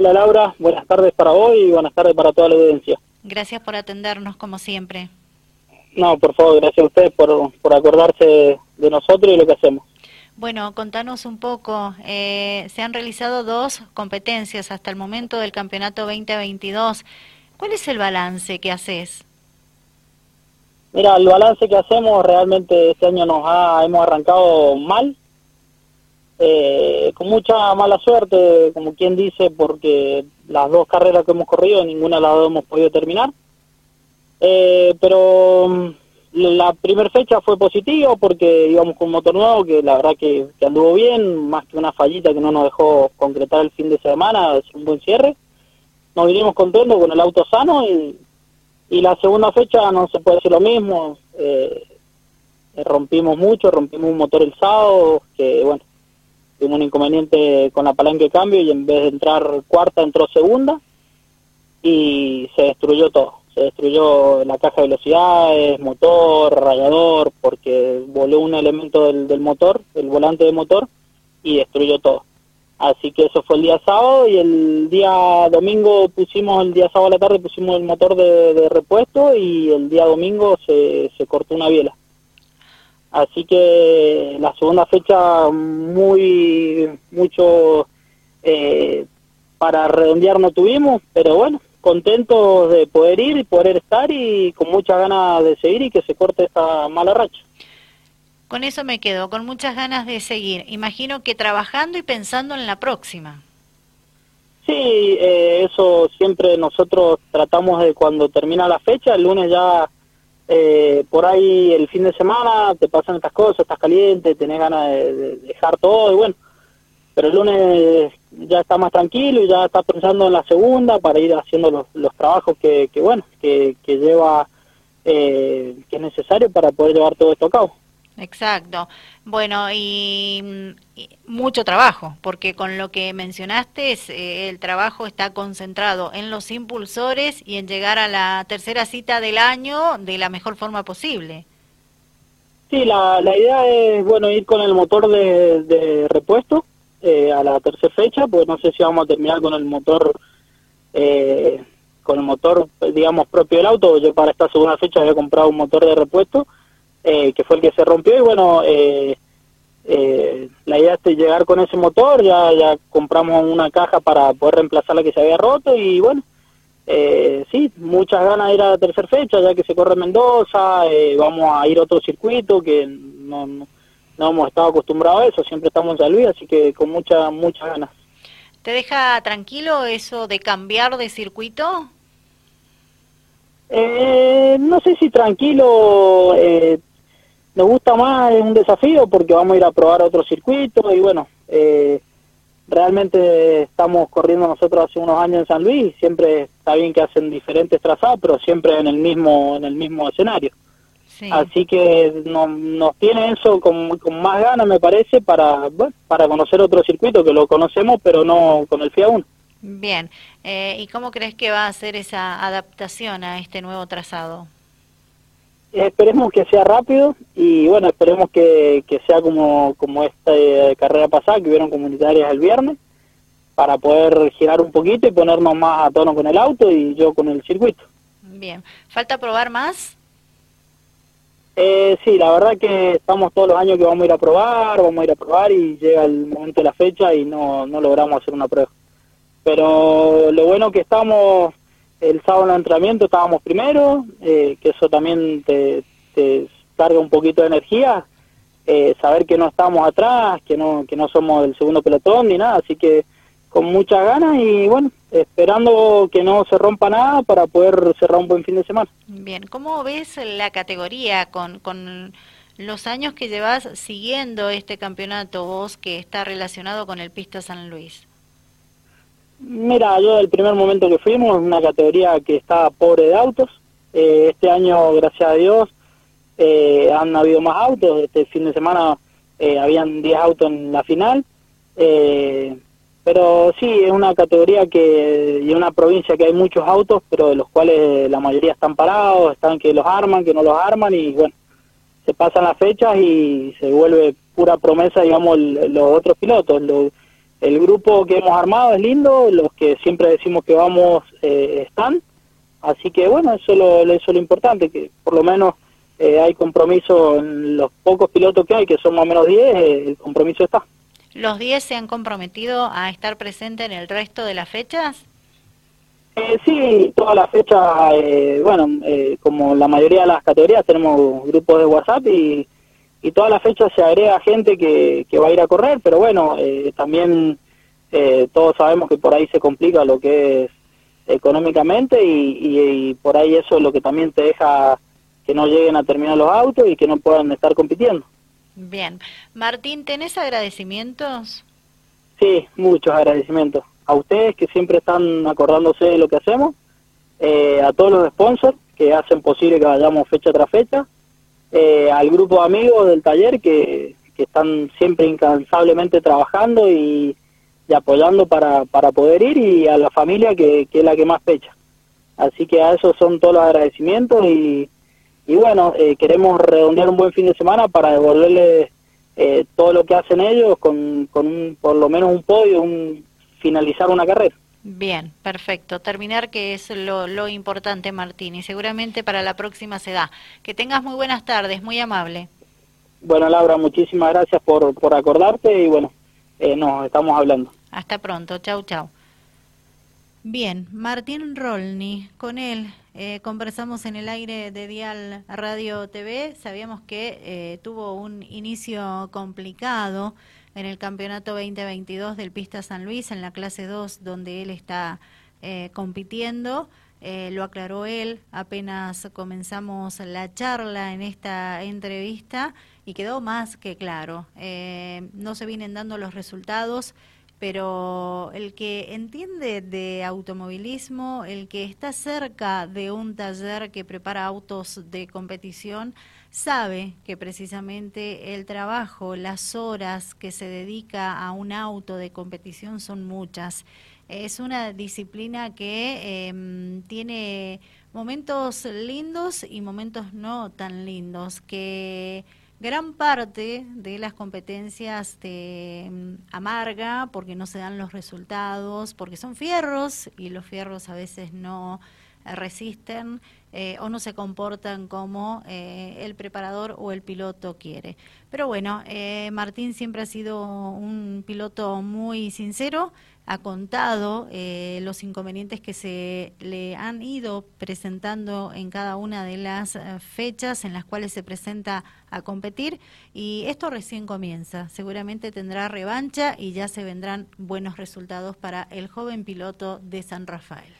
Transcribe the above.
Hola Laura, buenas tardes para hoy y buenas tardes para toda la audiencia. Gracias por atendernos como siempre. No, por favor, gracias a ustedes por, por acordarse de nosotros y lo que hacemos. Bueno, contanos un poco, eh, se han realizado dos competencias hasta el momento del campeonato 2022. ¿Cuál es el balance que haces? Mira, el balance que hacemos realmente este año nos ha, hemos arrancado mal, eh, con mucha mala suerte, como quien dice, porque las dos carreras que hemos corrido, ninguna de las hemos podido terminar. Eh, pero mm, la primera fecha fue positiva porque íbamos con un motor nuevo que la verdad que, anduvo bien, más que una fallita que no nos dejó concretar el fin de semana, es un buen cierre. Nos vinimos contentos con el auto sano y, la segunda fecha no se puede hacer lo mismo. Eh, rompimos mucho, rompimos un motor el sábado, que bueno, tuvimos un inconveniente con la palanca de cambio y en vez de entrar cuarta entró segunda y se destruyó todo. Se destruyó la caja de velocidades, motor, radiador, porque voló un elemento del, del motor, el volante de motor, y destruyó todo. Así que eso fue el día sábado y el día domingo pusimos, el día sábado a la tarde pusimos el motor de, de repuesto y el día domingo se, se cortó una biela. Así que la segunda fecha muy, mucho eh, para redondear no tuvimos, pero bueno, contentos de poder ir y poder estar y con muchas ganas de seguir y que se corte esta mala racha. Con eso me quedo, con muchas ganas de seguir. Imagino que trabajando y pensando en la próxima. Sí, eh, eso siempre nosotros tratamos de cuando termina la fecha, el lunes ya eh, por ahí el fin de semana te pasan estas cosas, estás caliente, tenés ganas de, dejar todo y bueno, pero el lunes ya está más tranquilo y ya está pensando en la segunda para ir haciendo los, los trabajos que, que bueno, que, que lleva, eh, que es necesario para poder llevar todo esto a cabo. Exacto. Bueno, y, mucho trabajo, porque con lo que mencionaste, eh, el trabajo está concentrado en los impulsores y en llegar a la tercera cita del año de la mejor forma posible. Sí, la, la idea es, bueno, ir con el motor de, repuesto eh, a la tercera fecha, pues no sé si vamos a terminar con el motor, eh, con el motor, digamos, propio del auto. Yo para esta segunda fecha había comprado un motor de repuesto eh, que fue el que se rompió y bueno, eh, eh, la idea es llegar con ese motor, ya, ya compramos una caja para poder reemplazar la que se había roto y bueno, eh, sí, muchas ganas de ir a la tercera fecha, ya que se corre Mendoza, eh, vamos a ir a otro circuito que no, no, no, hemos estado acostumbrados a eso, siempre estamos en San Luis, así que con muchas muchas ganas. ¿Te deja tranquilo eso de cambiar de circuito? Eh, no sé si tranquilo, eh, nos gusta más, es un desafío porque vamos a ir a probar otro circuito y bueno, eh, realmente estamos corriendo nosotros hace unos años en San Luis, siempre está bien que hacen diferentes trazados, pero siempre en el mismo en el mismo escenario. Así que no, nos tiene eso con, con más ganas, me parece, para bueno, para conocer otro circuito que lo conocemos, pero no con el FIA 1. Bien, eh, ¿y cómo crees que va a ser esa adaptación a este nuevo trazado? Esperemos que sea rápido y bueno, esperemos que, que sea como, como esta eh, carrera pasada, que hubieron comunitarias el viernes, para poder girar un poquito y ponernos más a tono con el auto y yo con el circuito. Bien, ¿falta probar más? Eh, sí, la verdad que estamos todos los años que vamos a ir a probar, vamos a ir a probar y llega el momento de la fecha y no, no logramos hacer una prueba. Pero lo bueno que estamos el sábado en el entrenamiento estábamos primero, eh, que eso también te, te, carga un poquito de energía, eh, saber que no estamos atrás, que no, que no somos el segundo pelotón ni nada, así que con muchas ganas y bueno, esperando que no se rompa nada para poder cerrar un buen fin de semana. Bien, ¿cómo ves la categoría con, con los años que llevas siguiendo este campeonato vos que está relacionado con el Pista San Luis? Mira, yo del primer momento que fuimos, una categoría que está pobre de autos. Eh, este año, gracias a Dios, eh, han habido más autos. Este fin de semana eh, habían 10 autos en la final. Eh, pero sí, es una categoría que y una provincia que hay muchos autos, pero de los cuales la mayoría están parados, están que los arman, que no los arman y bueno, se pasan las fechas y se vuelve pura promesa, digamos, los otros pilotos. Los, el grupo que hemos armado es lindo, los que siempre decimos que vamos eh, están, así que bueno, eso es lo, eso es lo importante, que por lo menos eh, hay compromiso en los pocos pilotos que hay, que son más o menos 10, eh, el compromiso está. ¿Los 10 se han comprometido a estar presentes en el resto de las fechas? sí, todas las fechas, bueno, como la mayoría de las categorías tenemos grupos de WhatsApp y y todas las fechas se agrega gente que, que va a ir a correr, pero bueno, eh, también eh, todos sabemos que por ahí se complica lo que es económicamente y, por ahí eso es lo que también te deja que no lleguen a terminar los autos y que no puedan estar compitiendo. Bien. Martín, ¿tenés agradecimientos? Sí, muchos agradecimientos. A ustedes que siempre están acordándose de lo que hacemos, eh, a todos los sponsors que hacen posible que vayamos fecha tras fecha, eh, al grupo de amigos del taller que, están siempre incansablemente trabajando y, apoyando para, para poder ir y a la familia que, es la que más pecha. Así que a eso son todos los agradecimientos y, y bueno, eh, queremos redondear un buen fin de semana para devolverles eh, todo lo que hacen ellos con, con por lo menos un podio, un, finalizar una carrera. Bien, perfecto. Terminar que es lo, lo importante, Martín, y seguramente para la próxima se da. Que tengas muy buenas tardes, muy amable. Bueno, Laura, muchísimas gracias por, por acordarte y bueno, eh, nos estamos hablando. Hasta pronto, chau, chau. Bien, Martín Rolni, con él eh, conversamos en el aire de Dial Radio TV, sabíamos que eh, tuvo un inicio complicado en el campeonato 2022 del Pista San Luis, en la clase 2, donde él está eh, compitiendo. Eh, lo aclaró él apenas comenzamos la charla en esta entrevista y quedó más que claro. Eh, no se vienen dando los resultados, pero el que entiende de automovilismo, el que está cerca de un taller que prepara autos de competición, sabe que precisamente el trabajo, las horas que se dedica a un auto de competición son muchas. Es una disciplina que em, tiene momentos lindos y momentos no tan lindos, que gran parte de las competencias te em, amarga porque no se dan los resultados, porque son fierros y los fierros a veces no resisten eh, o no se comportan como eh, el preparador o el piloto quiere. Pero bueno, eh, Martín siempre ha sido un piloto muy sincero, ha contado los inconvenientes que se le han ido presentando en cada una de las fechas en las cuales se presenta a competir y esto recién comienza. Seguramente tendrá revancha y ya se vendrán buenos resultados para el joven piloto de San Rafael.